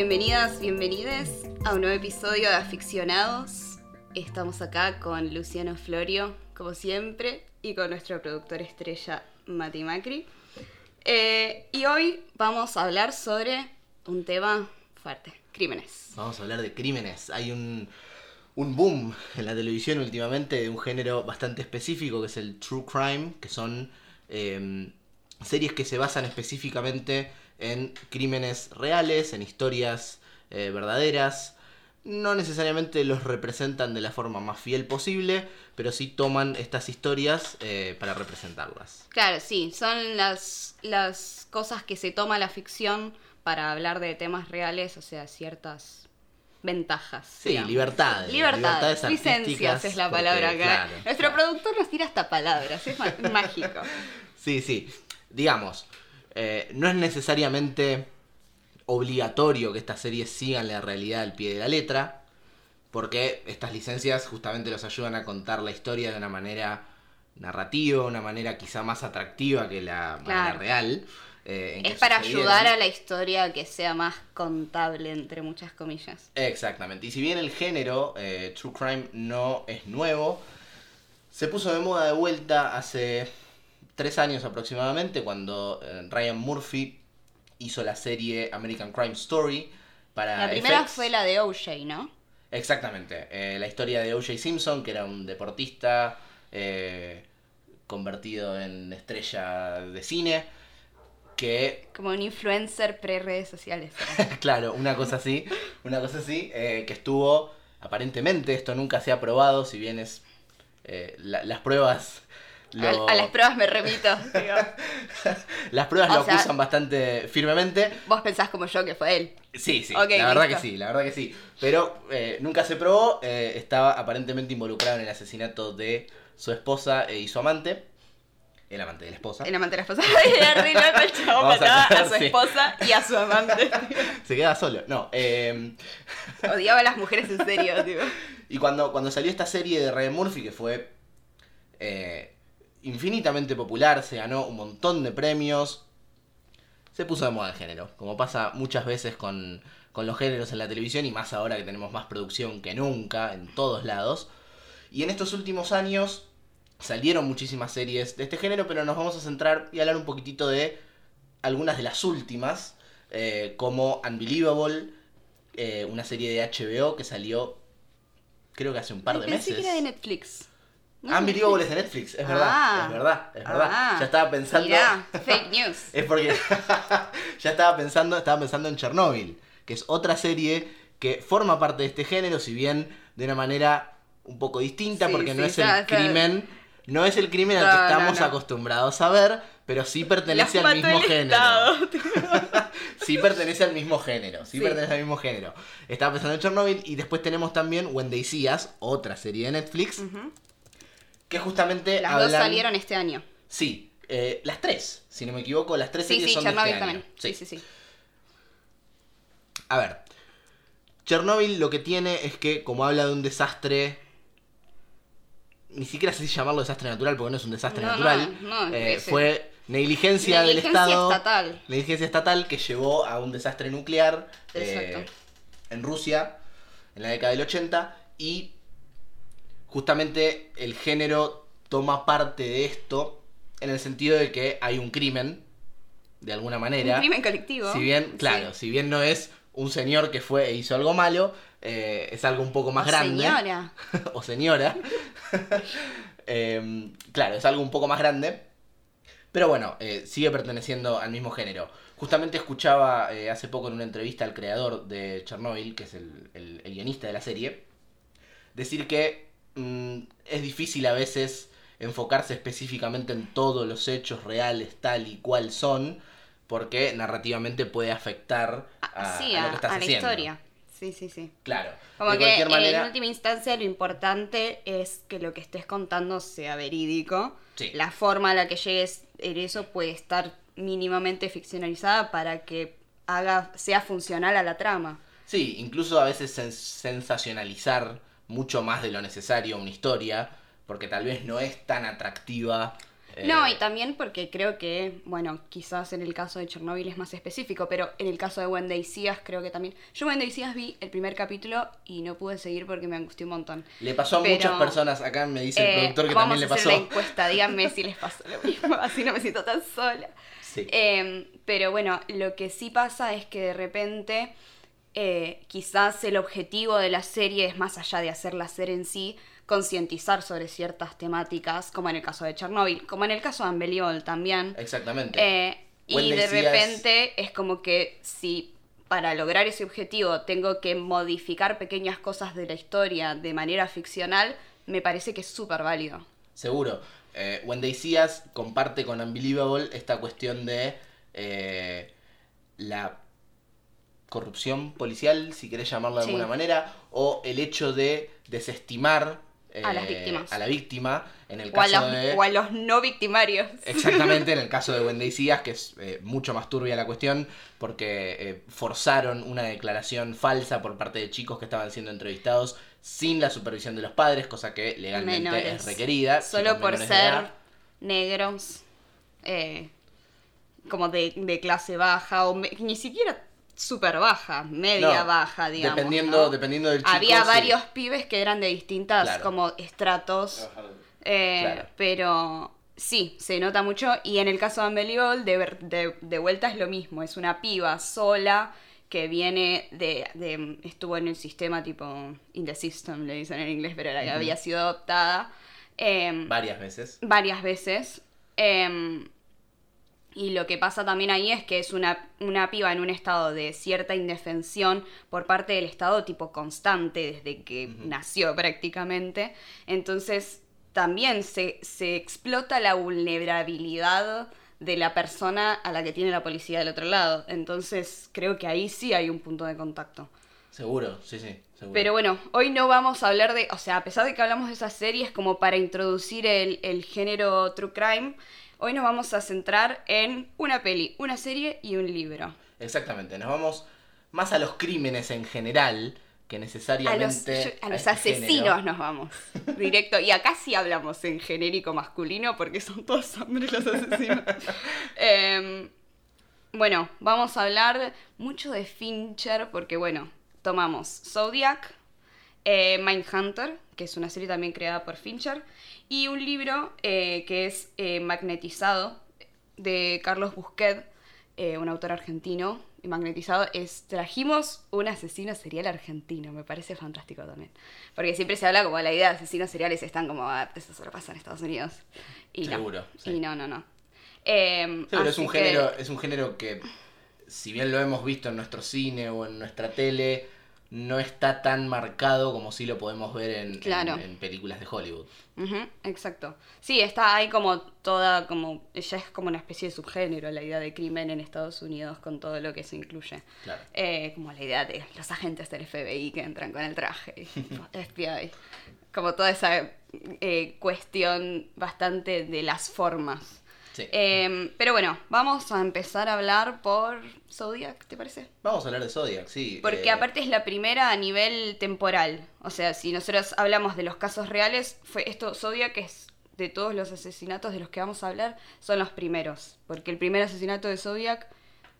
Bienvenidas, bienvenides a un nuevo episodio de Aficionados. Estamos acá con Luciano Florio, como siempre, y con nuestro productor estrella, Mati Macri. Eh, y hoy vamos a hablar sobre un tema fuerte, crímenes. Vamos a hablar de crímenes. Hay un, un boom en la televisión últimamente de un género bastante específico que es el true crime, que son eh, series que se basan específicamente en crímenes reales, en historias eh, verdaderas. No necesariamente los representan de la forma más fiel posible, pero sí toman estas historias eh, para representarlas. Claro, sí, son las, las cosas que se toma la ficción para hablar de temas reales, o sea, ciertas ventajas. Sí, digamos. libertades. Libertades, libertades licencias es la porque, palabra acá. claro. Nuestro productor nos tira hasta palabras, es mágico. Sí, sí. Digamos, eh, no es necesariamente obligatorio que estas series sigan la realidad al pie de la letra, porque estas licencias justamente los ayudan a contar la historia de una manera narrativa, una manera quizá más atractiva que la manera real. eh, Es para ayudar a la historia a que sea más contable, entre muchas comillas. Exactamente. Y si bien el género eh, True Crime no es nuevo, se puso de moda de vuelta hace tres años aproximadamente, cuando eh, Ryan Murphy hizo la serie American Crime Story para La primera FX. fue la de OJ, ¿no? Exactamente. eh, la historia de O.J. Simpson, que era un deportista eh, convertido en estrella de cine, que Como un influencer pre-redes sociales. claro, una cosa así, una cosa así, eh, que estuvo, aparentemente, esto nunca se ha probado, si bien es, la- las pruebas, lo- A, a las pruebas me remito. digo. las pruebas O lo sea- acusan bastante firmemente, Vos pensás como yo que fue él. sí, sí, la verdad listo. que sí, la verdad que sí, pero eh, nunca se probó, eh, estaba aparentemente involucrado en el asesinato de su esposa eh, y su amante, el amante de la esposa, El amante de la esposa. Era re loco el a mataba a, su sí. esposa y a su amante. se queda solo, no, eh, Odiaba a las mujeres en serio, tipo. Y cuando, cuando salió esta serie de Ryan Murphy, que fue eh, infinitamente popular, se ganó un montón de premios, se puso de moda el género, como pasa muchas veces con, con los géneros en la televisión y más ahora que tenemos más producción que nunca en todos lados. Y en estos últimos años salieron muchísimas series de este género, pero nos vamos a centrar y hablar un poquitito de algunas de las últimas, eh, como Unbelievable, eh, una serie de HBO que salió creo que hace un par de Pensé meses. que era de Netflix. Ah, sé. Unbelievable es de Netflix, es verdad, Ah. es verdad, es verdad. Ah. ya estaba pensando. Mirá, fake news. es porque ya estaba pensando, estaba pensando en Chernobyl, que es otra serie que forma parte de este género, si bien de una manera un poco distinta, Sí, porque no es ya, el ya. crimen, no es el crimen al que estamos no. acostumbrados a ver, pero sí pertenece Las al mismo género. Sí pertenece al mismo género, sí, Sí. pertenece al mismo género. Estaba pensando en Chernobyl y después tenemos también When They See Us, otra serie de Netflix. Que justamente Las hablan... dos salieron este año. Sí, eh, las tres, si no me equivoco, las tres Sí, series sí, son de Chernobyl este año. también. Sí, sí, sí. A ver, Chernobyl lo que tiene es que como habla de un desastre, ni siquiera sé si llamarlo desastre natural porque no es un desastre No, natural, no, no, eh, fue negligencia, del Negligencia Estado, estatal. negligencia estatal que llevó a un desastre nuclear eh, en Rusia en la década del 80 y justamente el género toma parte de esto en el sentido de que hay un crimen de alguna manera. Un crimen colectivo. Si bien, Sí. claro, si bien no es un señor que fue e hizo algo malo, eh, es algo un poco más O grande. Señora. o señora. Em, claro, es algo un poco más grande. Pero bueno, eh, sigue perteneciendo al mismo género. Justamente escuchaba eh, hace poco en una entrevista al creador de Chernobyl, que es el, el- el guionista de la serie, decir que mm, es difícil a veces enfocarse específicamente en todos los hechos reales tal y cual son, porque narrativamente puede afectar a, sí, a a, lo que estás a la haciendo. historia. Sí, sí, sí. Claro. Como de que cualquier manera, en última instancia lo importante es que lo que estés contando sea verídico. Sí. La forma a la que llegues en eso puede estar mínimamente ficcionalizada para que haga sea funcional a la trama. Sí, incluso a veces sens- sensacionalizar mucho más de lo necesario una historia, porque tal vez no es tan atractiva No, Eh, y también porque creo que, bueno, quizás en el caso de Chernobyl es más específico, pero en el caso de Wendy Seas creo que también. Yo Wendy Seas vi el primer capítulo y no pude seguir porque me angustió un montón. Le pasó a Pero, muchas personas, acá me dice el Eh, productor que vamos también le a hacer la pasó. encuesta, díganme si les pasó lo mismo, así no me siento tan sola. Sí. Eh, pero bueno, lo que sí pasa es que de repente eh, quizás el objetivo de la serie es más allá de hacer la serie en sí, concientizar sobre ciertas temáticas, como en el caso de Chernobyl, como en el caso de Unbelievable también. Exactamente. Eh, y de repente es como que si para lograr ese objetivo tengo que modificar pequeñas cosas de la historia de manera ficcional, me parece que es súper válido. Seguro. Eh, Wendy Seas comparte con Unbelievable esta cuestión de eh, la corrupción policial, si querés llamarlo de Sí. alguna manera, o el hecho de desestimar eh, A las víctimas. a la víctima, en el O a, caso los, de... o a los no victimarios. Exactamente, en el caso de Wendy Seas, que es eh, mucho más turbia la cuestión, porque eh, forzaron una declaración falsa por parte de chicos que estaban siendo entrevistados sin la supervisión de los padres, cosa que legalmente Menores. es requerida. Solo por ser negros, eh, como de, de clase baja, o me- ni siquiera súper baja, media No, baja, digamos. Dependiendo, ¿no? dependiendo del chico. Había sí. varios pibes que eran de distintas Claro. como estratos. Eh, Claro. Pero sí, se nota mucho. Y en el caso de Unbelievable, de, ver- de, de vuelta es lo mismo. Es una piba sola que viene de, de- Estuvo en el sistema tipo. In the system, le dicen en inglés, pero era que Ujú. había sido adoptada. em, Varias veces. varias veces. em, y lo que pasa también ahí es que es una, una piba en un estado de cierta indefensión por parte del Estado tipo constante desde que nació prácticamente. Entonces también se, se explota la vulnerabilidad de la persona a la que tiene la policía del otro lado. Entonces creo que ahí sí hay un punto de contacto. Seguro, sí, sí. Seguro. Pero bueno, hoy no vamos a hablar de, o sea, a pesar de que hablamos de esas series como para introducir el, el género True Crime, hoy nos vamos a centrar en una peli, una serie y un libro. Exactamente, nos vamos más a los crímenes en general que A los, necesariamente yo- a los este asesinos género. nos vamos, directo. Y acá sí hablamos en genérico masculino porque son todos hombres los asesinos. Em, bueno, vamos a hablar mucho de Fincher porque, bueno, tomamos Zodiac, eh, Mindhunter, que es una serie también creada por Fincher, y un libro eh, que es eh, Magnetizado, de Carlos Busquet, eh, un autor argentino. Y Magnetizado es, trajimos un asesino serial argentino, me parece fantástico también. Porque siempre se habla como la idea de asesinos seriales están como, ah, eso solo pasa en Estados Unidos. Y Seguro, no, sí. y no, no, no. Em, Sí, pero es un que- género, es un género que, si bien lo hemos visto en nuestro cine o en nuestra tele, no está tan marcado como si lo podemos ver en, en- Claro. en películas de Hollywood. Exacto. Sí, está ahí como toda, como, ya es como una especie de subgénero la idea de crimen en Estados Unidos con todo lo que se incluye. Claro. Eh, como la idea de los agentes del FBI que entran con el traje, y FBI. Como toda esa eh, cuestión bastante de las formas. Sí. Eh, pero bueno, vamos a empezar a hablar por Zodiac, ¿te parece? Vamos a hablar de Zodiac, sí. Porque eh, aparte es la primera a nivel temporal. O sea, si nosotros hablamos de los casos reales, fue esto, Zodiac es de todos los asesinatos de los que vamos a hablar, son los primeros. Porque el primer asesinato de Zodiac,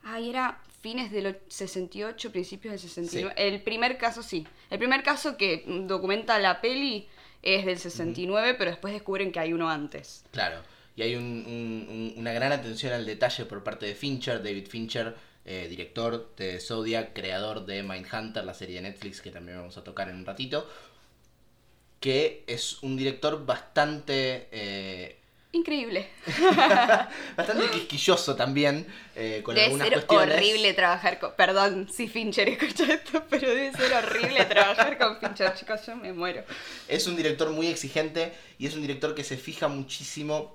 ay, era fines del 68, principios del 69. El primer caso sí. El primer caso que documenta la peli es del 69, pero después descubren que hay uno antes. Claro. Y hay un- un- un- una gran atención al detalle por parte de Fincher, David Fincher, eh, director de Zodiac, creador de Mindhunter, la serie de Netflix que también vamos a tocar en un ratito. Que es un director bastante. eh, Increíble. bastante quisquilloso también. eh, con debe algunas ser cuestiones. horrible trabajar con... Perdón si Fincher escucha esto, pero debe ser horrible trabajar con Fincher, chicos, yo me muero. Es un director muy exigente y es un director que se fija muchísimo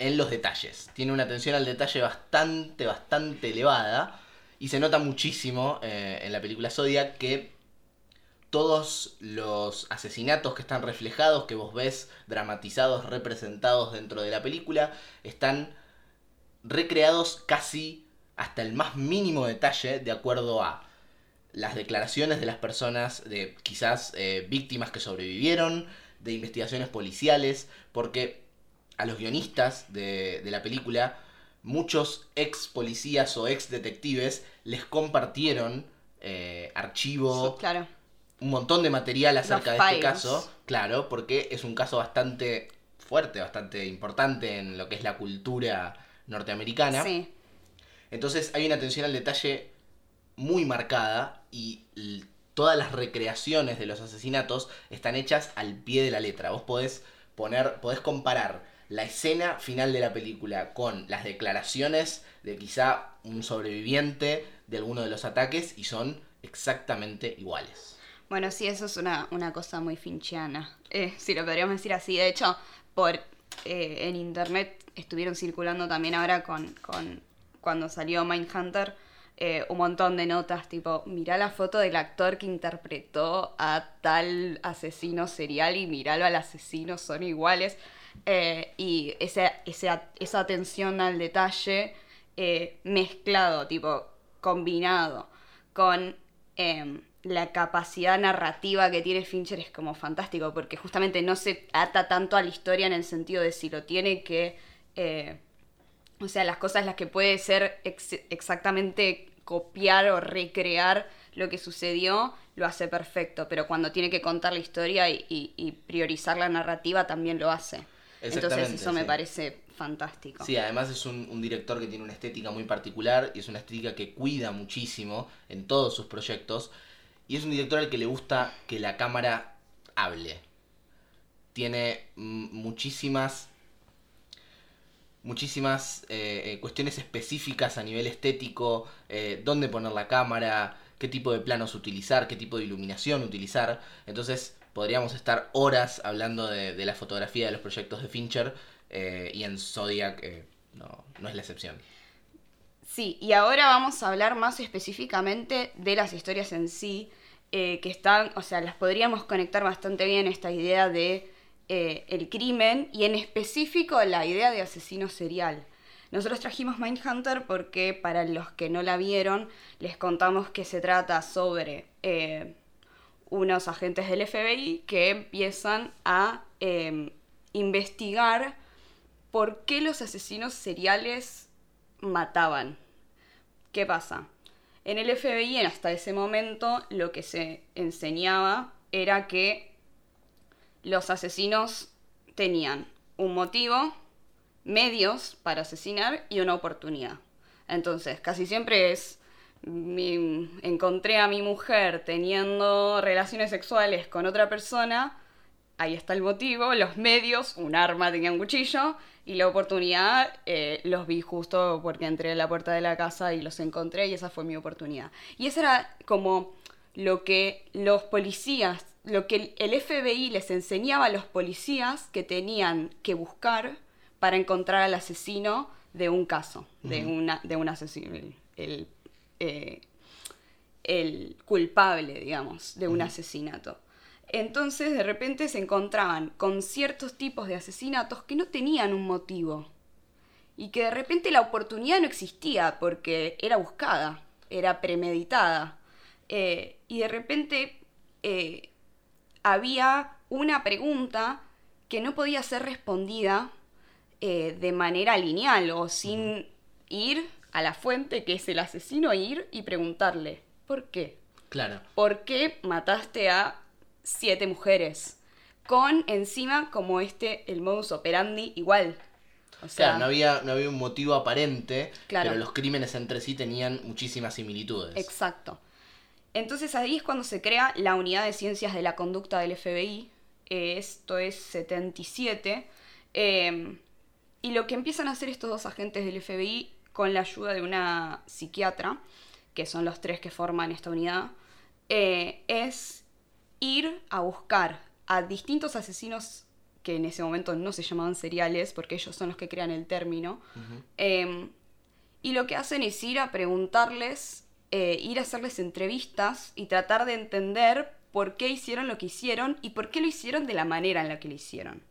en los detalles. Tiene una atención al detalle bastante, bastante elevada. Y se nota muchísimo eh, en la película Zodiac que todos los asesinatos que están reflejados, que vos ves dramatizados, representados dentro de la película, están recreados casi hasta el más mínimo detalle de acuerdo a las declaraciones de las personas, de quizás eh, víctimas que sobrevivieron, de investigaciones policiales, porque a los guionistas de, de la película, muchos ex policías o ex detectives les compartieron eh, archivo, Claro. un montón de material acerca de este caso. Claro, porque es un caso bastante fuerte, bastante importante en lo que es la cultura norteamericana. Sí. Entonces hay una atención al detalle muy marcada y todas las recreaciones de los asesinatos están hechas al pie de la letra. Vos podés poner, podés comparar la escena final de la película con las declaraciones de quizá un sobreviviente de alguno de los ataques y son exactamente iguales. Bueno, sí, eso es una, una cosa muy finchiana, eh, si lo podríamos decir así. De hecho, por eh, en internet estuvieron circulando también ahora con, con cuando salió Mindhunter eh, un montón de notas tipo, mirá la foto del actor que interpretó a tal asesino serial y miralo al asesino, son iguales. Eh, y ese, ese- esa atención al detalle eh, mezclado, tipo, combinado con em, la capacidad narrativa que tiene Fincher es como fantástico, porque justamente no se ata tanto a la historia en el sentido de si lo tiene que... eh, o sea, las cosas las que puede ser ex- exactamente copiar o recrear lo que sucedió, lo hace perfecto, pero cuando tiene que contar la historia y priorizar la narrativa también lo hace. Entonces eso me parece fantástico. Sí, además es un, un director que tiene una estética muy particular y es una estética que cuida muchísimo en todos sus proyectos. Y es un director al que le gusta que la cámara hable. Tiene muchísimas muchísimas eh, eh, cuestiones específicas a nivel estético, eh, dónde poner la cámara, qué tipo de planos utilizar, qué tipo de iluminación utilizar. Entonces podríamos estar horas hablando de, de la fotografía de los proyectos de Fincher eh, y en Zodiac eh, no, no es la excepción. Sí, y ahora vamos a hablar más específicamente de las historias en sí, eh, que están, o sea, las podríamos conectar bastante bien esta idea de el crimen y en específico la idea de asesino serial. Nosotros trajimos Mindhunter porque para los que no la vieron les contamos que se trata sobre unos agentes del FBI que empiezan a eh, investigar por qué los asesinos seriales mataban. ¿Qué pasa? En el FBI, hasta ese momento, lo que se enseñaba era que los asesinos tenían un motivo, medios para asesinar y una oportunidad. Entonces, casi siempre es, mi- encontré a mi mujer teniendo relaciones sexuales con otra persona, ahí está el motivo, los medios, un arma, tenía un cuchillo, y la oportunidad, eh, los vi justo porque entré a la puerta de la casa y los encontré y esa fue mi oportunidad. Y eso era como lo que los policías, lo que el FBI les enseñaba a los policías que tenían que buscar para encontrar al asesino de un caso, de, una, de un asesino, el, el, eh, el culpable, digamos, de un asesinato. Entonces de repente se encontraban con ciertos tipos de asesinatos que no tenían un motivo y que de repente la oportunidad no existía porque era buscada, era premeditada. Eh, y de repente eh, había una pregunta que no podía ser respondida eh, de manera lineal o sin ir a la fuente que es el asesino, ir y preguntarle, ¿por qué? Claro. ¿por qué mataste a siete mujeres? Con encima como este, el modus operandi igual. O sea, Claro, no había, no había un motivo aparente, Claro. pero los crímenes entre sí tenían muchísimas similitudes. Exacto. Entonces ahí es cuando se crea la unidad de ciencias de la conducta del FBI. eh, esto es 77. eh, y lo que empiezan a hacer estos dos agentes del FBI con la ayuda de una psiquiatra, que son los tres que forman esta unidad, eh, es ir a buscar a distintos asesinos que en ese momento no se llamaban seriales, porque ellos son los que crean el término. eh, y lo que hacen es ir a preguntarles, eh, ir a hacerles entrevistas y tratar de entender por qué hicieron lo que hicieron y por qué lo hicieron de la manera en la que lo hicieron.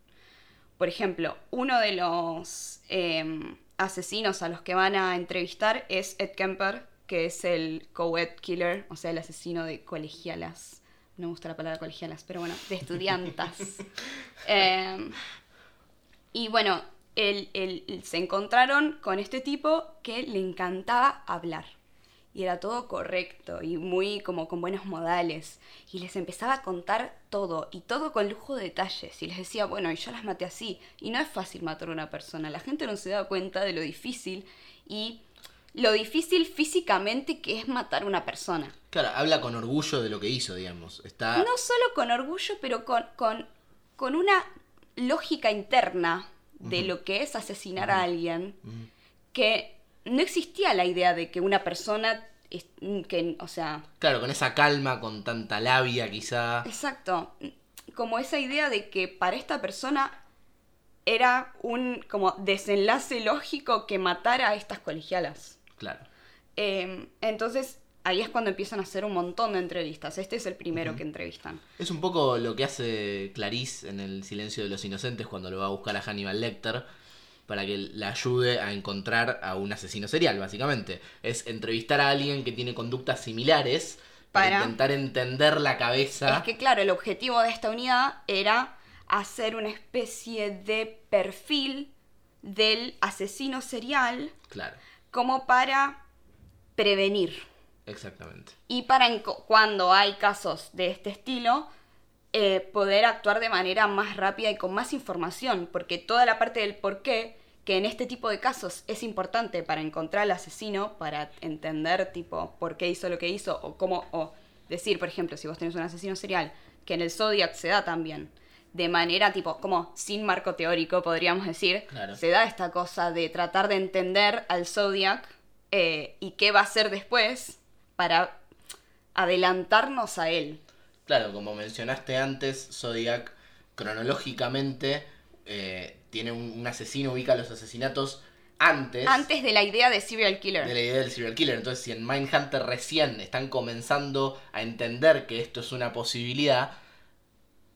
Por ejemplo, uno de los eh, asesinos a los que van a entrevistar es Ed Kemper, que es el co-ed killer, o sea, el asesino de colegialas. No me gusta la palabra colegialas, pero bueno, de estudiantas. Eh, y bueno, el- se encontraron con este tipo que le encantaba hablar. Y era todo correcto y muy como con buenos modales. Y les empezaba a contar todo y todo con lujo de detalles. Y les decía, bueno, y yo las maté así. Y no es fácil matar a una persona. La gente no se da cuenta de lo difícil y lo difícil físicamente que es matar a una persona. Claro, habla con orgullo de lo que hizo, digamos. Está. No solo con orgullo, pero con, con, con una lógica interna de lo que es asesinar a alguien, que no existía la idea de que una persona, es- que, o sea, Claro, con esa calma, con tanta labia, quizá. exacto, como esa idea de que para esta persona era un como desenlace lógico que matara a estas colegialas. Claro. Eh, entonces, ahí es cuando empiezan a hacer un montón de entrevistas. Este es el primero que entrevistan. Es un poco lo que hace Clarice en El silencio de los inocentes cuando lo va a buscar a Hannibal Lecter para que la ayude a encontrar a un asesino serial, básicamente. Es entrevistar a alguien que tiene conductas similares para, Para- intentar entender la cabeza. Es que claro, el objetivo de esta unidad era hacer una especie de perfil del asesino serial Claro, como para prevenir. exactamente. Y para cuando hay casos de este estilo, eh, poder actuar de manera más rápida y con más información, porque toda la parte del por qué, que en este tipo de casos es importante para encontrar al asesino, para entender tipo por qué hizo lo que hizo, o cómo, o decir, por ejemplo, si vos tenés un asesino serial, que en el Zodiac se da también, de manera tipo, como sin marco teórico, podríamos decir, Claro. se da esta cosa de tratar de entender al Zodiac eh, y qué va a hacer después para adelantarnos a él. Claro, como mencionaste antes, Zodiac cronológicamente eh, tiene un, un asesino, ubica los asesinatos antes, Antes de la idea de serial killer. de la idea del serial killer. Entonces, si en Mindhunter recién están comenzando a entender que esto es una posibilidad,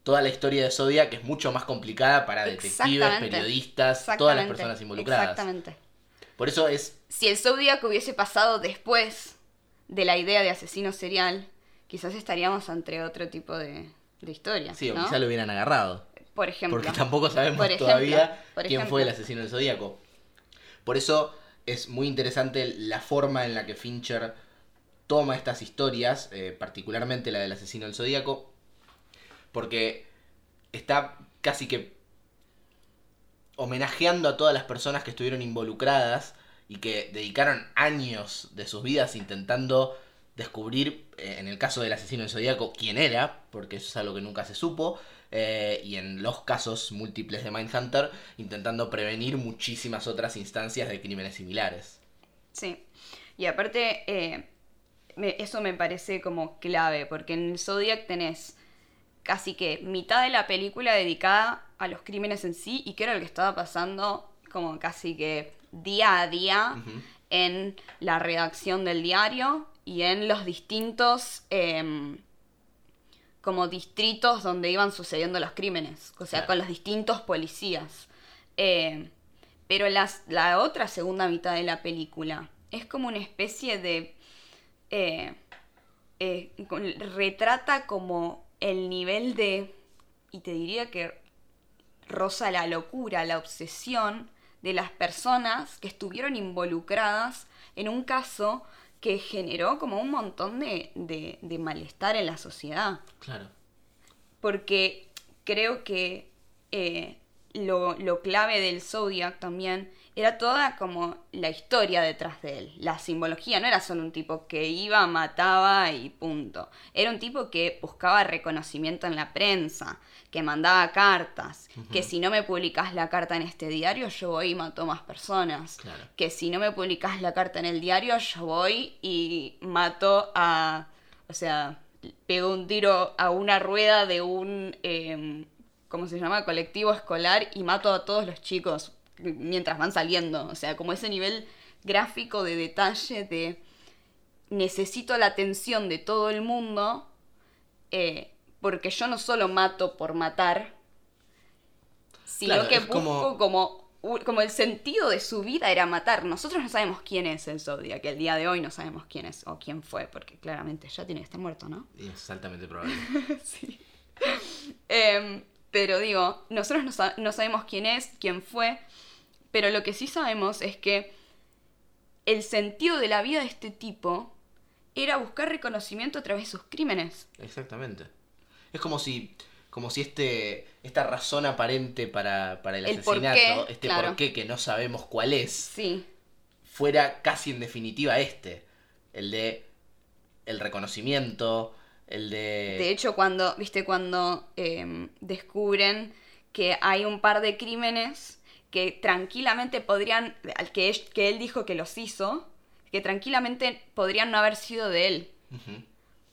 toda la historia de Zodiac es mucho más complicada para detectives, periodistas, todas las personas involucradas. Exactamente. Por eso es Si el Zodiac hubiese pasado después de la idea de asesino serial, quizás estaríamos ante otro tipo de, de historia. Sí, o ¿no? quizá lo hubieran agarrado. Por ejemplo. Porque tampoco sabemos Por ejemplo, todavía por quién fue el asesino del Zodíaco. Por eso es muy interesante la forma en la que Fincher toma estas historias, eh, particularmente la del asesino del Zodíaco, porque está casi que homenajeando a todas las personas que estuvieron involucradas y que dedicaron años de sus vidas intentando descubrir, eh, en el caso del asesino del Zodíaco, quién era, porque eso es algo que nunca se supo, eh, y en los casos múltiples de Mindhunter, intentando prevenir muchísimas otras instancias de crímenes similares. Sí. Y aparte, eh, me- eso me parece como clave, porque en el Zodiac tenés casi que mitad de la película dedicada a los crímenes en sí y que era lo que estaba pasando como casi que día a día en la redacción del diario y en los distintos em, como distritos donde iban sucediendo los crímenes, o sea, Claro. con los distintos policías. Eh, pero las, la otra segunda mitad de la película es como una especie de... eh, eh, retrata como el nivel de... Y te diría que roza la locura, la obsesión de las personas que estuvieron involucradas en un caso que generó como un montón de, de- de malestar en la sociedad Claro. porque creo que eh, lo, lo clave del Zodiac también era toda como la historia detrás de él. La simbología no era solo un tipo que iba, mataba y punto. Era un tipo que buscaba reconocimiento en la prensa, que mandaba cartas, que si no me publicas la carta en este diario, yo voy y mato más personas. Claro. Que si no me publicas la carta en el diario, yo voy y mato a... O sea, pego un tiro a una rueda de un, eh, ¿cómo se llama? Colectivo escolar y mato a todos los chicos mientras van saliendo. O sea, como ese nivel gráfico de detalle de necesito la atención de todo el mundo eh, porque yo no solo mato por matar, sino Claro, que busco como- como... u- como el sentido de su vida era matar. Nosotros no sabemos quién es el Zodiac, que el día de hoy no sabemos quién es o quién fue, porque claramente ya tiene que estar muerto, ¿no? Es altamente probable. sí. Em, pero digo, nosotros no, sa- no sabemos quién es, quién fue, pero lo que sí sabemos es que el sentido de la vida de este tipo era buscar reconocimiento a través de sus crímenes. Exactamente. Es como si, como si este, esta razón aparente para, para el, El asesinato, este claro. porqué que no sabemos cuál es, Sí, fuera casi en definitiva este. El de el reconocimiento, el de... De hecho, cuando, viste, cuando em, descubren que hay un par de crímenes que tranquilamente podrían, al que, él- que él dijo que los hizo, que tranquilamente podrían no haber sido de él,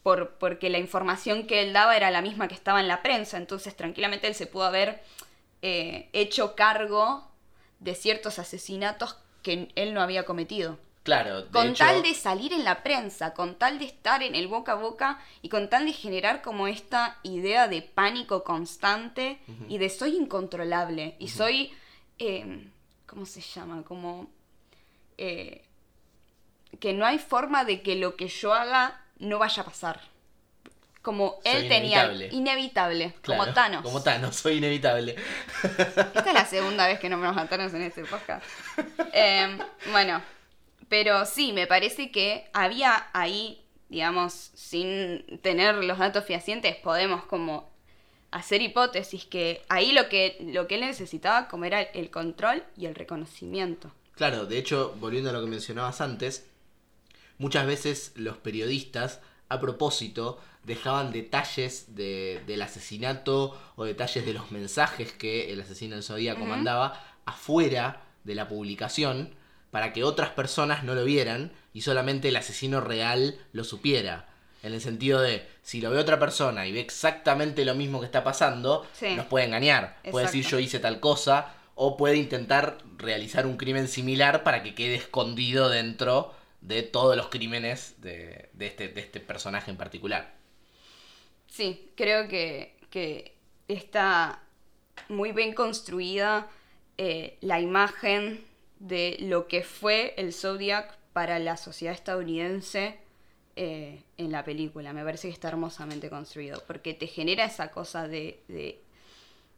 por, porque la información que él daba era la misma que estaba en la prensa, entonces tranquilamente él se pudo haber eh, hecho cargo de ciertos asesinatos que él no había cometido. Claro, de Con hecho, tal de salir en la prensa, con tal de estar en el boca a boca y con tal de generar como esta idea de pánico constante y de soy incontrolable y soy, eh, ¿cómo se llama? Como eh, que no hay forma de que lo que yo haga no vaya a pasar. Como Soy él tenía inevitable. inevitable, claro, como Thanos. Como Thanos, soy inevitable. Esta es la segunda vez que nombramos a Thanos en este podcast. Eh, bueno, pero sí, me parece que había ahí, digamos, sin tener los datos fehacientes, podemos como hacer hipótesis que ahí lo que, lo que él necesitaba como era el control y el reconocimiento. Claro, de hecho, volviendo a lo que mencionabas antes, muchas veces los periodistas, a propósito, dejaban detalles de- del asesinato o detalles de los mensajes que el asesino del Zodíaco Ujú. mandaba afuera de la publicación para que otras personas no lo vieran y solamente el asesino real lo supiera. En el sentido de, si lo ve otra persona y ve exactamente lo mismo que está pasando, Sí. nos puede engañar. Puede decir yo hice tal cosa o puede intentar realizar un crimen similar para que quede escondido dentro de todos los crímenes de, de este, de este personaje en particular. Sí, creo que, que está muy bien construida eh, la imagen de lo que fue el Zodiac para la sociedad estadounidense eh, en la película. Me parece que está hermosamente construido, porque te genera esa cosa de, de,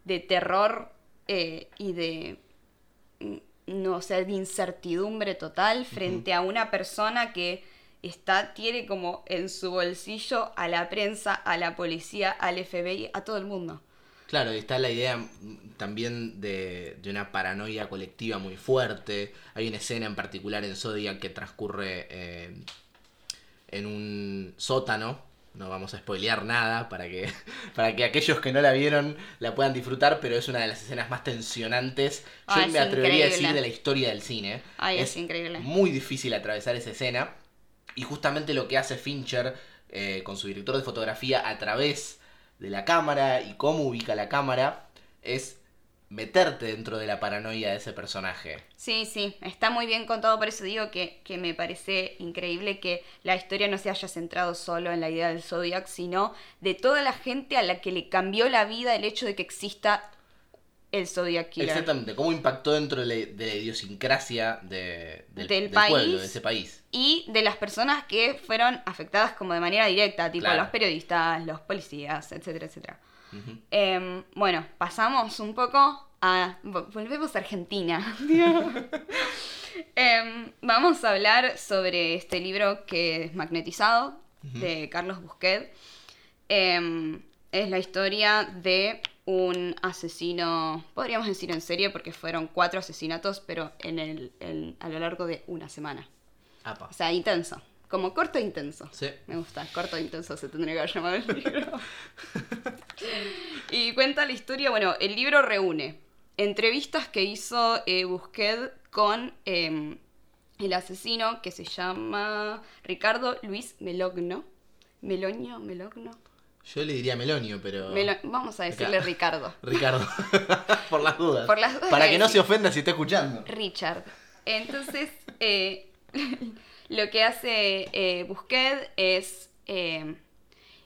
de terror eh, y de mm, no o sea, de incertidumbre total frente a una persona que está, tiene como en su bolsillo a la prensa, a la policía, al FBI, a todo el mundo. Claro, y está la idea mm, también de, de una paranoia colectiva muy fuerte. Hay una escena en particular en Zodiac que transcurre eh, en un sótano. No vamos a spoilear nada para que, para que aquellos que no la vieron la puedan disfrutar, pero es una de las escenas más tensionantes, yo me es atrevería a decir, de la historia del cine. Ay, es increíble. Muy difícil atravesar esa escena. Y justamente lo que hace Fincher eh, con su director de fotografía a través de la cámara y cómo ubica la cámara es meterte dentro de la paranoia de ese personaje. Sí, sí, está muy bien contado, por eso digo que, que me parece increíble que la historia no se haya centrado solo en la idea del Zodiac, sino de toda la gente a la que le cambió la vida el hecho de que exista el Zodiac Killer. Exactamente, cómo impactó dentro de la, de la idiosincrasia de- del, Del del país. pueblo, de ese país. Y de las personas que fueron afectadas como de manera directa, tipo Claro. los periodistas, los policías, etcétera, etcétera. Em, bueno, pasamos un poco a... vo- Volvemos a Argentina. Em, vamos a hablar sobre este libro que es Magnetizado, de Carlos Busquet. Em, es la historia de un asesino, podríamos decir en serie, porque fueron cuatro asesinatos, pero en el, en- a lo largo de una semana. Apa. O sea, intenso. Como corto e intenso. Sí. Me gusta, corto e intenso se tendría que haber llamado el libro. y cuenta la historia, bueno, el libro reúne entrevistas que hizo eh, Busquet con eh, el asesino que se llama Ricardo Luis Melogno. Meloño, Melogno. Yo le diría Melonio, pero... Melo- Vamos a decirle Acá. Ricardo. Ricardo, por las dudas. Por las dudas Para que no se ofenda si está escuchando. Richard. Entonces, eh, lo que hace eh, Busquet es eh,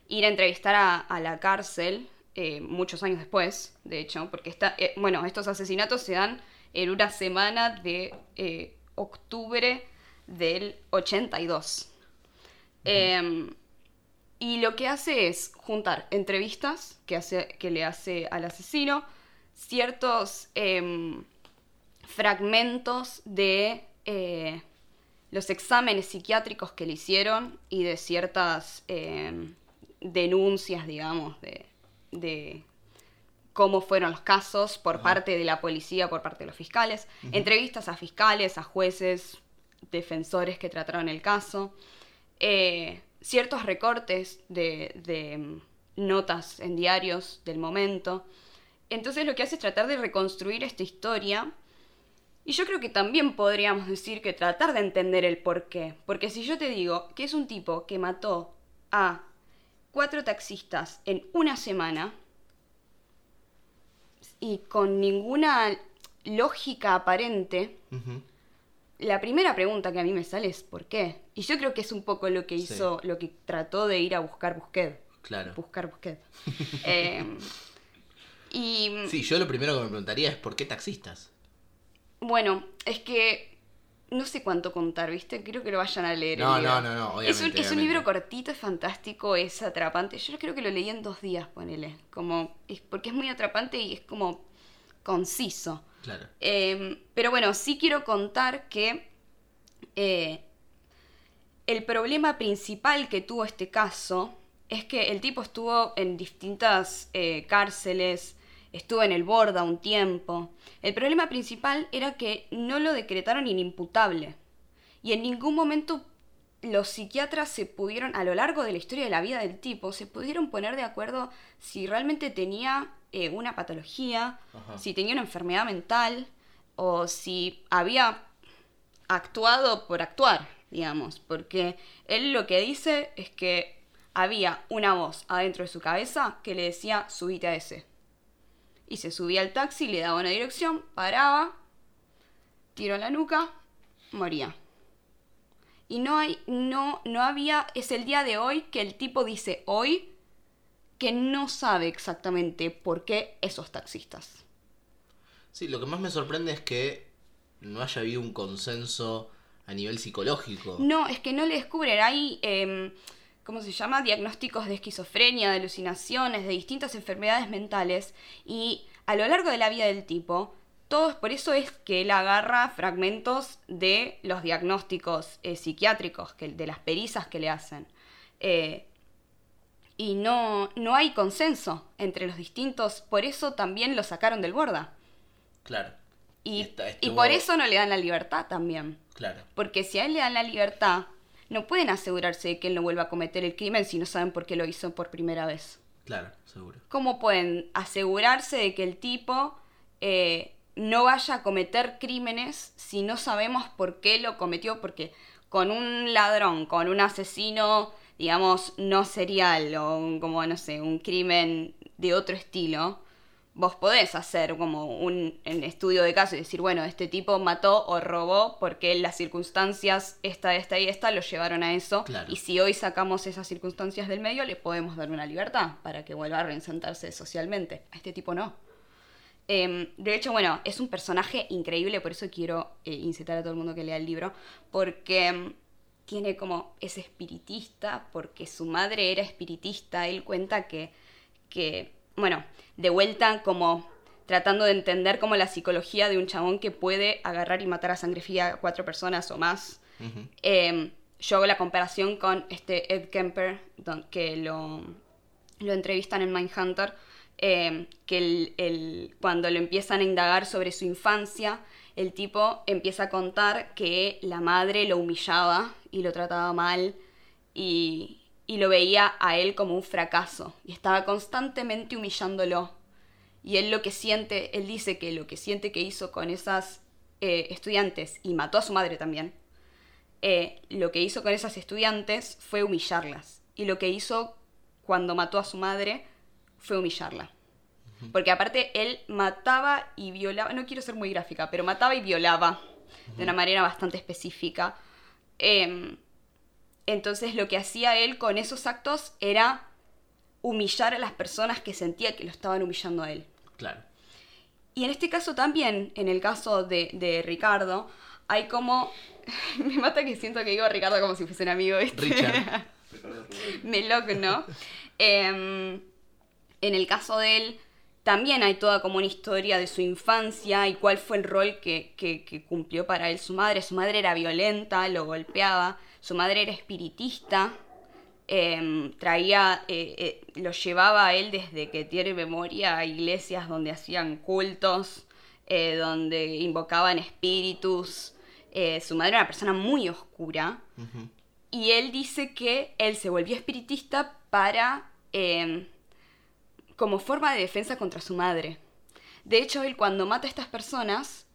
ir a entrevistar a, a la cárcel eh, muchos años después, de hecho, porque está, eh, bueno, estos asesinatos se dan en una semana de eh, octubre del 82. Em, y lo que hace es juntar entrevistas que, hace, que le hace al asesino, ciertos em, fragmentos de los exámenes psiquiátricos que le hicieron y de ciertas eh, denuncias, digamos, de, de cómo fueron los casos por parte de la policía, por parte de los fiscales, entrevistas a fiscales, a jueces, defensores que trataron el caso, eh, ciertos recortes de, de, mm, notas en diarios del momento. Entonces lo que hace es tratar de reconstruir esta historia. Y yo creo que también podríamos decir que tratar de entender el por qué. Porque si yo te digo que es un tipo que mató a cuatro taxistas en una semana, y con ninguna lógica aparente, la primera pregunta que a mí me sale es ¿por qué? Y yo creo que es un poco lo que Sí. hizo, lo que trató de ir a buscar Busquet. Claro. Buscar Busquet. Eh, y Sí, yo lo primero que me preguntaría es ¿por qué taxistas? bueno, es que no sé cuánto contar, ¿viste? Quiero que lo vayan a leer. el No, libro. no, no, no, Es un, obviamente, es un libro cortito, es fantástico, es atrapante. Yo creo que lo leí en dos días, ponele. Como, es, porque es muy atrapante y es como conciso. Claro. Eh, pero bueno, sí quiero contar que eh, el problema principal que tuvo este caso es que el tipo estuvo en distintas eh, cárceles, estuvo en el Borda un tiempo. El problema principal era que no lo decretaron inimputable. Y en ningún momento los psiquiatras se pudieron, a lo largo de la historia de la vida del tipo, se pudieron poner de acuerdo si realmente tenía eh, una patología, Ajá. si tenía una enfermedad mental o si había actuado por actuar, digamos. Porque él lo que dice es que había una voz adentro de su cabeza que le decía subite a ese. Y se subía al taxi, le daba una dirección, paraba, tiró en la nuca, moría. Y no hay, no, no había, es el día de hoy que el tipo dice hoy que no sabe exactamente por qué esos taxistas. Sí, lo que más me sorprende es que no haya habido un consenso a nivel psicológico. No, es que no le descubren. Hay, em, ¿cómo se llama? Diagnósticos de esquizofrenia, de alucinaciones, de distintas enfermedades mentales. Y a lo largo de la vida del tipo, todos, por eso es que él agarra fragmentos de los diagnósticos eh, psiquiátricos, que, de las perizas que le hacen. Eh, y no, no hay consenso entre los distintos, por eso también lo sacaron del borda. Claro. Y, Está- y por eso no le dan la libertad también. Claro. Porque si a él le dan la libertad, no pueden asegurarse de que él no vuelva a cometer el crimen si no saben por qué lo hizo por primera vez. Claro, seguro. ¿Cómo pueden asegurarse de que el tipo eh, no vaya a cometer crímenes si no sabemos por qué lo cometió? Porque con un ladrón, con un asesino, digamos, no serial o un- como, no sé, un crimen de otro estilo, vos podés hacer como un, un estudio de caso y decir, bueno, este tipo mató o robó porque las circunstancias, esta, esta y esta, lo llevaron a eso. Claro. Y si hoy sacamos esas circunstancias del medio, le podemos dar una libertad para que vuelva a reinsentarse socialmente. A este tipo no. Em, de hecho, bueno, es un personaje increíble, por eso quiero eh, incitar a todo el mundo que lea el libro, porque em, tiene como, es espiritista, porque su madre era espiritista, él cuenta que, que, bueno, de vuelta como tratando de entender como la psicología de un chabón que puede agarrar y matar a sangre fría a cuatro personas o más. Eh, yo hago la comparación con este Ed Kemper, don- que lo, lo entrevistan en Mindhunter, eh, que el- el- cuando lo empiezan a indagar sobre su infancia, el tipo empieza a contar que la madre lo humillaba y lo trataba mal y, y lo veía a él como un fracaso y estaba constantemente humillándolo. Y él lo que siente, él dice que lo que siente que hizo con esas eh, estudiantes y mató a su madre también, eh, lo que hizo con esas estudiantes fue humillarlas. Y lo que hizo cuando mató a su madre fue humillarla. Porque aparte él mataba y violaba, no quiero ser muy gráfica, pero mataba y violaba de una manera bastante específica. Em, entonces lo que hacía él con esos actos era humillar a las personas que sentía que lo estaban humillando a él. Claro. Y en este caso también, en el caso de, de Ricardo, hay como... Me mata que siento que digo Ricardo como si fuese un amigo, ¿viste? Richard. Me loco, ¿no? Em, en el caso de él, también hay toda como una historia de su infancia y cuál fue el rol que, que- que cumplió para él su madre. Su madre era violenta, lo golpeaba, su madre era espiritista, em, traía, eh, eh, lo llevaba a él desde que tiene memoria a iglesias donde hacían cultos, eh, donde invocaban espíritus. Su madre era una persona muy oscura. Y él dice que él se volvió espiritista para. em, como forma de defensa contra su madre. De hecho, él cuando mata a estas personas.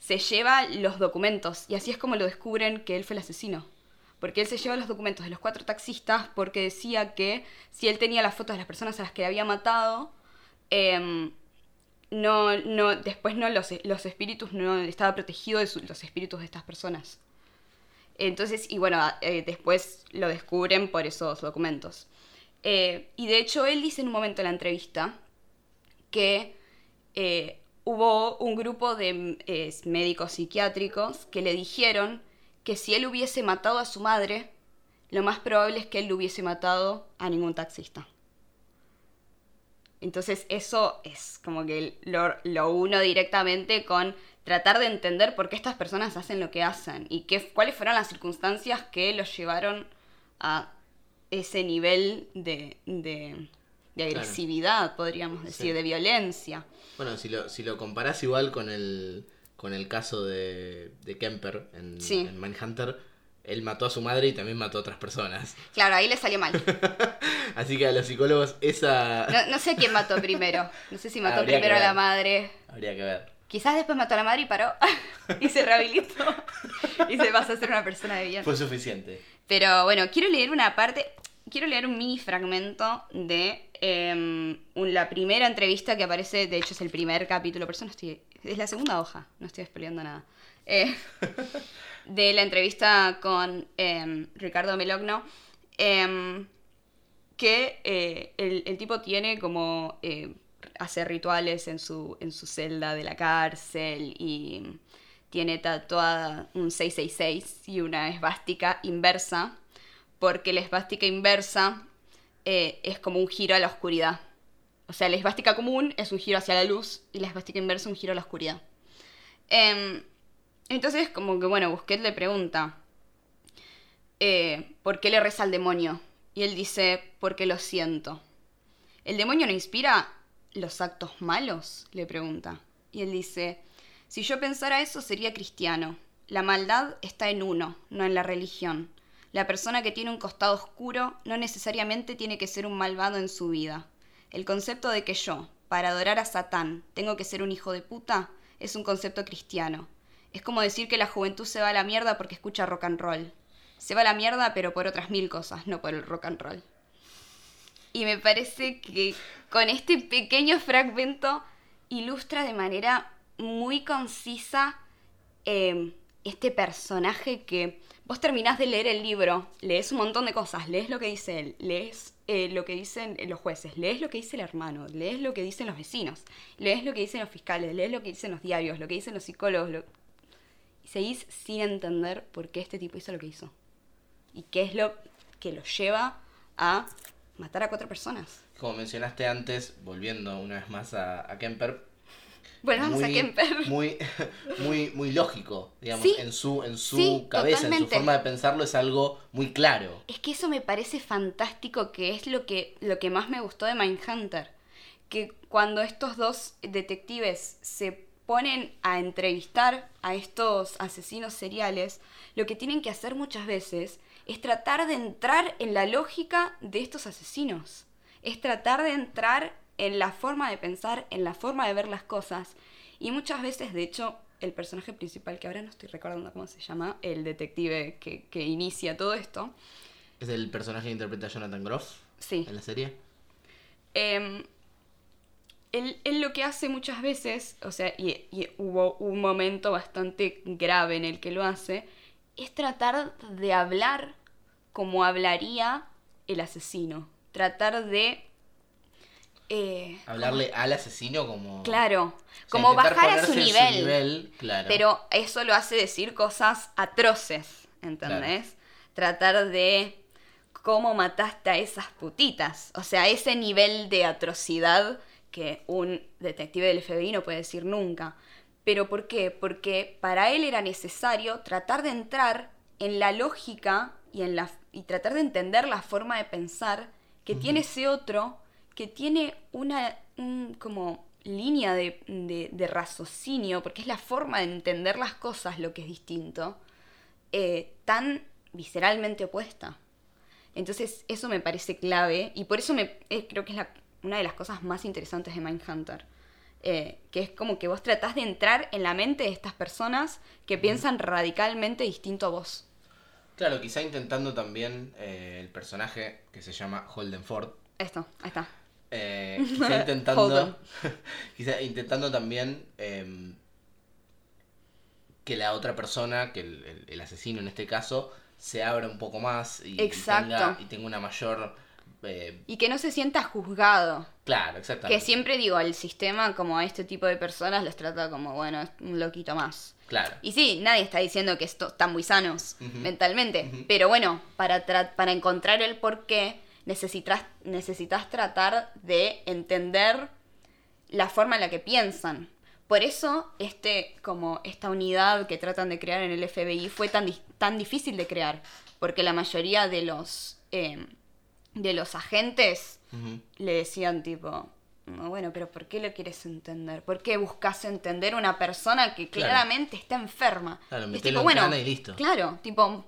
Se lleva los documentos. Y así es como lo descubren que él fue el asesino. Porque él se lleva los documentos de los cuatro taxistas porque decía que si él tenía las fotos de las personas a las que había matado. em, no, no, después no los, los espíritus no estaba protegido de los espíritus de estas personas. Entonces, y bueno, eh, después lo descubren por esos documentos. Eh, y de hecho, él dice en un momento en la entrevista que eh, hubo un grupo de médicos psiquiátricos que le dijeron que si él hubiese matado a su madre, lo más probable es que él lo hubiese matado a ningún taxista. Entonces eso es como que lo, lo uno directamente con tratar de entender por qué estas personas hacen lo que hacen y qué, cuáles fueron las circunstancias que los llevaron a ese nivel de, de, de agresividad, podríamos decir, Sí. de violencia. Bueno, si lo, si lo comparás igual con el, con el caso de, de Kemper en, Sí. en Mindhunter, él mató a su madre y también mató a otras personas. Claro, ahí le salió mal. Así que a los psicólogos esa No, no sé quién mató primero. No sé si mató Habría primero a la madre. habría que ver. Quizás después mató a la madre y paró. y se rehabilitó. y se pasó a ser una persona de bien. Fue suficiente. Pero bueno, quiero leer una parte, quiero leer un mini fragmento de em, la primera entrevista que aparece, de hecho es el primer capítulo, por eso no estoy, es la segunda hoja, no estoy spoileando nada. Eh, de la entrevista con em, Ricardo Melogno, em, que eh, el, el tipo tiene como, eh, hace rituales en su, en su celda de la cárcel y tiene tatuada un 666 y una esvástica inversa, porque la esvástica inversa eh, es como un giro a la oscuridad. O sea, la esvástica común es un giro hacia la luz y la esvástica inversa un giro a la oscuridad. Em, entonces, como que, bueno, Busquet le pregunta, eh, ¿por qué le reza al demonio? Y él dice, porque lo siento. ¿El demonio no inspira los actos malos? Le pregunta. Y él dice, si yo pensara eso sería cristiano. La maldad está en uno, no en la religión. La persona que tiene un costado oscuro no necesariamente tiene que ser un malvado en su vida. El concepto de que yo, para adorar a Satán, tengo que ser un hijo de puta, es un concepto cristiano. Es como decir que la juventud se va a la mierda porque escucha rock and roll. Se va a la mierda pero por otras mil cosas, no por el rock and roll. Y me parece que con este pequeño fragmento ilustra de manera muy concisa eh, este personaje que vos terminás de leer el libro, lees un montón de cosas, lees lo que dice él, lees eh, lo que dicen los jueces, lees lo que dice el hermano, lees lo que dicen los vecinos, lees lo que dicen los fiscales, lees lo que dicen los diarios, lo que dicen los psicólogos, lo- y seguís sin entender por qué este tipo hizo lo que hizo. Y qué es lo que lo lleva a matar a cuatro personas. Como mencionaste antes, volviendo una vez más a, a Kemper. A muy- Kemper. Muy, muy, muy lógico, digamos, Sí, en su, en su sí, cabeza, en su forma de pensarlo es algo muy claro. Es que eso me parece fantástico, que es lo que, lo que más me gustó de Mindhunter. Que cuando estos dos detectives se ponen a entrevistar a estos asesinos seriales, lo que tienen que hacer muchas veces es tratar de entrar en la lógica de estos asesinos. Es tratar de entrar en la forma de pensar, en la forma de ver las cosas. Y muchas veces, de hecho, el personaje principal, que ahora no estoy recordando cómo se llama, el detective que, que inicia todo esto, Es el personaje que interpreta Jonathan Groff sí. en la serie. Em, él, él lo que hace muchas veces, o sea, y, y hubo un momento bastante grave en el que lo hace, es tratar de hablar como hablaría el asesino. Tratar de... eh, Hablarle al asesino como... Claro, o sea, como bajar a su nivel, claro. Pero eso lo hace decir cosas atroces, ¿entendés? Tratar de cómo mataste a esas putitas. O sea, ese nivel de atrocidad que un detective del FBI no puede decir nunca. ¿Pero por qué? Porque para él era necesario tratar de entrar en la lógica y, en la, y tratar de entender la forma de pensar que tiene ese otro, que tiene una un, como línea de, de- de raciocinio, porque es la forma de entender las cosas lo que es distinto, eh, tan visceralmente opuesta. Entonces eso me parece clave y por eso me, eh, creo que es la- una de las cosas más interesantes de Mindhunter. Eh, que es como que vos tratás de entrar en la mente de estas personas que piensan radicalmente distinto a vos. Claro, quizá intentando también eh, el personaje que se llama Holden Ford. Esto, ahí está. Eh, quizá intentando. Quizá intentando también em, que la otra persona, que el, el- el asesino en este caso, se abra un poco más y, tenga, y tenga una mayor. eh, Y que no se sienta juzgado. claro, Que exactamente. siempre digo, el sistema como a este tipo de personas los trata como, bueno, es un loquito más. Claro. Y sí, nadie está diciendo que esto, están muy sanos mentalmente. Pero bueno, para, tra- para encontrar el porqué, necesitas, necesitas tratar de entender la forma en la que piensan. Por eso, este, como esta unidad que tratan de crear en el FBI fue tan, tan difícil de crear. Porque la mayoría de los, eh, de los agentes le decían tipo, "No, bueno, pero ¿por qué lo quieres entender? ¿Por qué buscas entender una persona que Claro. claramente está enferma? Claro, es tipo, en cana y listo. Claro, tipo,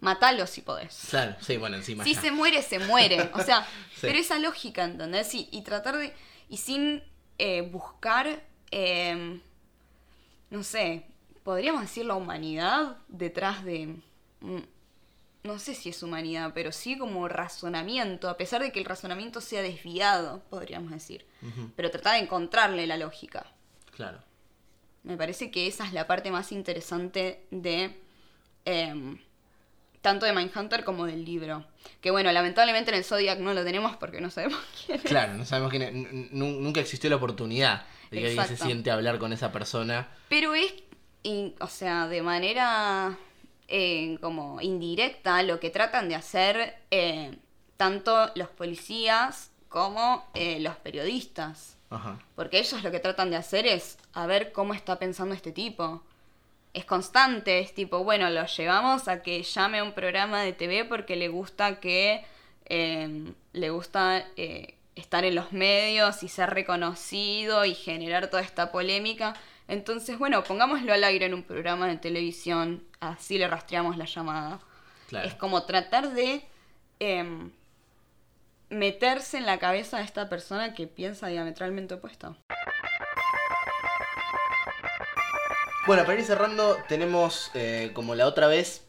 matalo si podés. Claro, sí, bueno, encima Si ya. se muere, se muere. O sea, Sí. pero esa lógica, ¿entendés? Y, y tratar de. Y sin eh, buscar. eh, no sé. Podríamos decir la humanidad detrás de. mm, No sé si es humanidad, pero sí como razonamiento, a pesar de que el razonamiento sea desviado, podríamos decir. Pero tratar de encontrarle la lógica. Claro. Me parece que esa es la parte más interesante de. em, tanto de Mindhunter como del libro. Que bueno, lamentablemente en el Zodiac no lo tenemos porque no sabemos quién es. Claro, no sabemos quién es. N- Nunca existió la oportunidad de que alguien se siente a hablar con esa persona. Pero es, in- o sea, de manera eh, como indirecta, lo que tratan de hacer eh, tanto los policías como eh, los periodistas. Ajá. Porque ellos lo que tratan de hacer es a ver cómo está pensando este tipo. Es constante, es tipo, bueno, lo llevamos a que llame a un programa de TV porque le gusta que eh, le gusta eh, estar en los medios y ser reconocido y generar toda esta polémica. Entonces, bueno, pongámoslo al aire en un programa de televisión, así le rastreamos la llamada. Claro. Es como tratar de em, meterse en la cabeza de esta persona que piensa diametralmente opuesto. Bueno, para ir cerrando, tenemos eh, como la otra vez,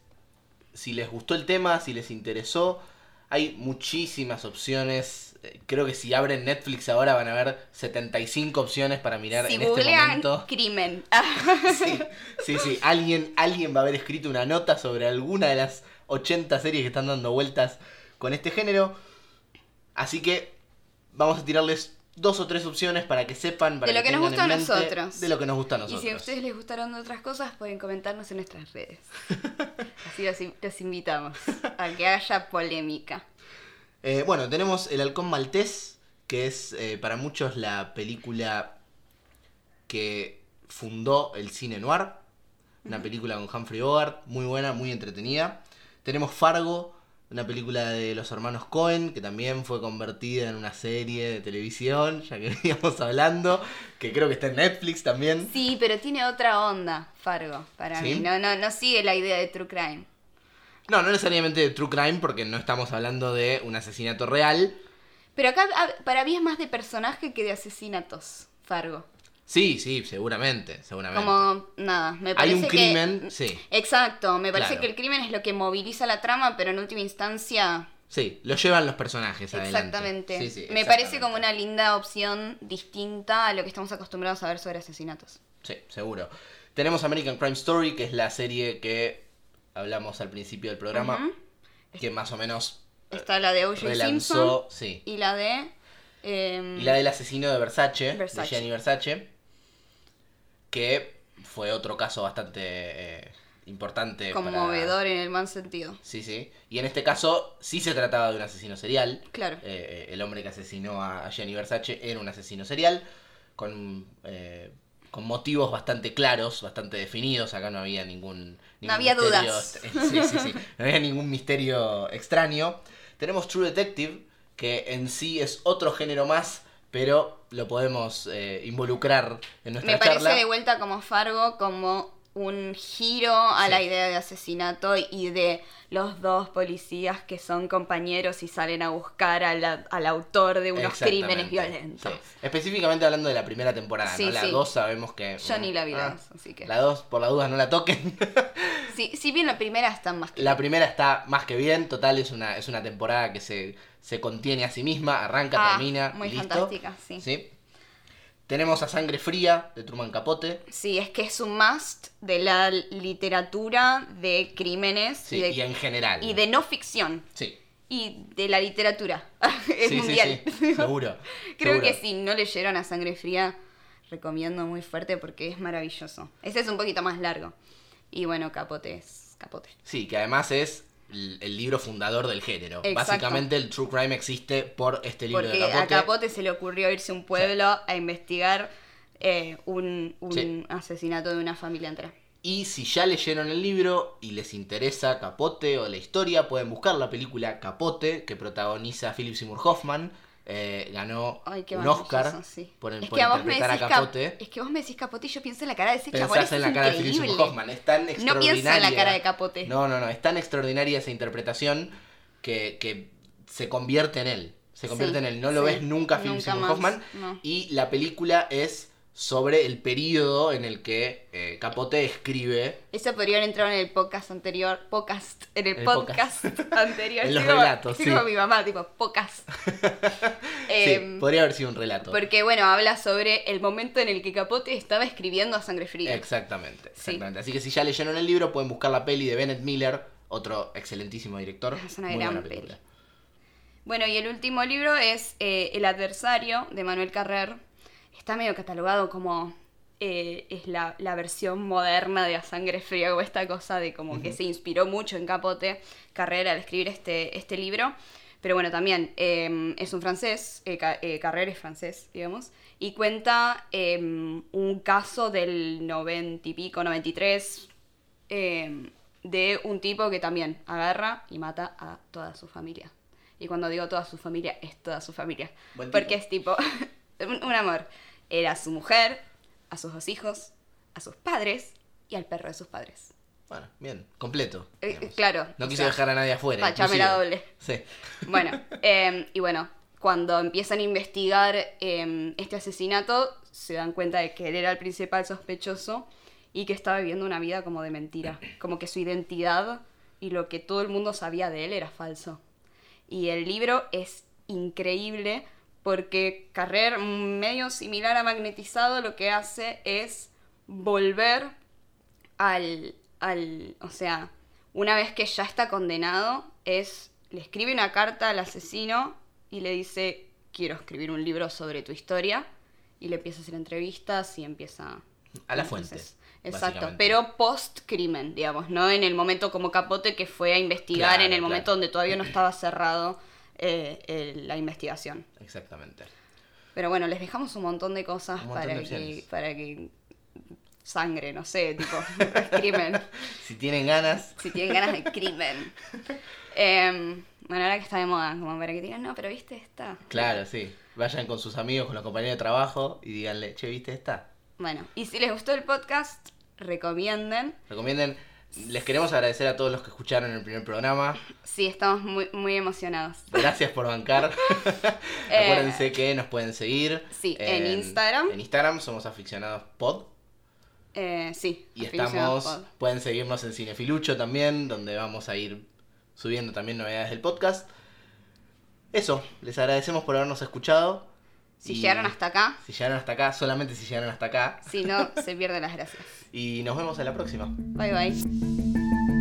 si les gustó el tema, si les interesó, hay muchísimas opciones. Eh, Creo que si abren Netflix ahora van a ver 75 opciones para mirar Si en este momento. crimen. Sí, sí, sí. Alguien, alguien va a haber escrito una nota sobre alguna de las 80 series que están dando vueltas con este género. Así que vamos a tirarles dos o tres opciones para que sepan, para De lo que nos gusta a nosotros. De lo que nos gusta a y nosotros. si a ustedes les gustaron otras cosas, pueden comentarnos en nuestras redes. Así los invitamos a que haya polémica. Eh, bueno, tenemos El Halcón Maltés, que es eh, para muchos la película que fundó el cine noir. Una película con Humphrey Bogart, muy buena, muy entretenida. Tenemos Fargo, una película de los hermanos Cohen, que también fue convertida en una serie de televisión, ya que veníamos hablando, que creo que está en Netflix también. Sí, pero tiene otra onda, Fargo, para ¿Sí? mí. No, no, no sigue la idea de True Crime. No, no necesariamente de True Crime, porque no estamos hablando de un asesinato real. Pero acá para mí es más de personaje que de asesinatos, Fargo. Sí, sí, seguramente, seguramente. Como, nada, me Hay parece un que- crimen, sí. Exacto, me parece Claro. que el crimen es lo que moviliza la trama, pero en última instancia Sí, lo llevan los personajes adelante. Exactamente. Sí, sí, Me exactamente. parece como una linda opción distinta a lo que estamos acostumbrados a ver sobre asesinatos. Sí, seguro. Tenemos American Crime Story, que es la serie que hablamos al principio del programa, que más o menos Está la de O.J. Simpson sí. y la de... em, Y la del asesino de Versace, Versace. de Gianni Versace, que fue otro caso bastante eh, importante. para- Conmovedor en el mal sentido. Sí, sí. Y en este caso sí se trataba de un asesino serial. Claro. Eh, el hombre que asesinó a Gianni Versace era un asesino serial con, eh, con motivos bastante claros, bastante definidos. Acá no había ningún, ningún había misterio dudas. Sí, sí, sí. No había ningún misterio extraño. Tenemos True Detective, que en sí es otro género más, pero lo podemos eh, involucrar en nuestra Me parece charla. de vuelta como Fargo, como un giro a Sí. la idea de asesinato y de los dos policías que son compañeros y salen a buscar la- al autor de unos crímenes violentos. sí. Específicamente hablando de la primera temporada, Sí, ¿no? La sí. 2 sabemos que... Yo ni la vi ah, dos, así que. La 2, por la duda, no la toquen. Sí, si bien la primera está más que La primera está más que bien, total, es una, es una temporada que se, se contiene a sí misma, arranca, Ah, termina, muy listo. fantástica, sí. ¿Sí? Tenemos a Sangre Fría, de Truman Capote. Sí, es que es un must de la literatura de crímenes Sí, y, de, y en general. y de no ficción. Sí, Y de la literatura. es sí, sí, mundial. sí, seguro. Creo seguro. que si no leyeron a Sangre Fría, recomiendo muy fuerte porque es maravilloso. Ese es un poquito más largo. Y bueno, Capote es Capote. Sí, que además es el, libro fundador del género. Exacto. Básicamente el True Crime existe por este libro Porque de Capote. a Capote se le ocurrió irse a un pueblo a investigar eh, un, un Sí. asesinato de una familia entera. Y si ya leyeron el libro y les interesa Capote o la historia, pueden buscar la película Capote, que protagoniza Philip Seymour Hoffman. Eh, ganó Ay, qué un Oscar sí. por, es por que interpretar a Capote. es que vos me decís Capote y yo pienso en la cara de ese chabón. Pensás en la cara de Philip Hoffman. Es tan No pienso en la cara de Capote. No, no, no. Es tan extraordinaria esa interpretación que, que se convierte en él. Se convierte Sí, en él. No lo sí. ves nunca Philip Hoffman. no. Y la película es sobre el periodo en el que eh, Capote escribe Eso podría haber entrado en el podcast anterior. Podcast. En el, El podcast, anterior. En los relatos, estoy sí. mi mamá, tipo, podcast. sí, Em, podría haber sido un relato. porque bueno, habla sobre el momento en el que Capote estaba escribiendo a sangre fría. Exactamente, Sí. exactamente. Así que si ya leyeron el libro, pueden buscar la peli de Bennett Miller, otro excelentísimo director. Es una Muy gran buena peli. película. Bueno, y el último libro es eh, El adversario de Manuel Carrer. Está medio catalogado como eh, es la, la versión moderna de A Sangre Fría, o esta cosa de como que se inspiró mucho en Capote Carrer al escribir este, este libro. Pero bueno, también eh, es un francés, eh, Ca- eh, Carrer es francés, digamos, y cuenta eh, un caso del noventa y pico, 93, eh, de un tipo que también agarra y mata a toda su familia. Y cuando digo toda su familia, es toda su familia. Buen Porque tipo. es tipo, un, un amor. Era su mujer, a sus dos hijos, a sus padres y al perro de sus padres. Bueno, bien, completo. Eh, digamos. claro, No quiso sea, dejar a nadie afuera. Pachame la doble. Sí. Bueno, eh, y bueno, cuando empiezan a investigar eh, este asesinato, se dan cuenta de que él era el principal sospechoso y que estaba viviendo una vida como de mentira. Como que su identidad y lo que todo el mundo sabía de él era falso. Y el libro es increíble porque Carrer, medio similar a Magnetizado, lo que hace es volver al, al, o sea, una vez que ya está condenado, es, le escribe una carta al asesino y le dice, quiero escribir un libro sobre tu historia, y le empieza a hacer entrevistas y empieza... A la fuente. Exacto, pero post-crimen, digamos, no en el momento como Capote que fue a investigar Claro, en el claro. momento donde todavía no estaba cerrado eh, la investigación. Exactamente. Pero bueno, les dejamos un montón de cosas montón para de que, para que sangre, no sé, tipo crimen. Si tienen ganas, Si tienen ganas de crimen. Em, bueno, ahora que está de moda, como para que digan, no, pero viste esta. claro, sí. Vayan con sus amigos, con los compañeros de trabajo y díganle, che, ¿viste esta? Bueno, y si les gustó el podcast, recomienden. Recomienden. Les queremos agradecer a todos los que escucharon el primer programa. Sí, estamos muy, muy emocionados. Gracias por bancar. Eh, Acuérdense que nos pueden seguir. sí, en Instagram. En Instagram somos aficionados pod. Eh, sí, Y estamos, Pod. pueden seguirnos en Cinefilucho también, donde vamos a ir subiendo también novedades del podcast. Eso, les agradecemos por habernos escuchado. Si Y llegaron hasta acá, Si llegaron hasta acá, solamente si llegaron hasta acá. si no, se pierden las gracias. Y nos vemos en la próxima. Bye bye.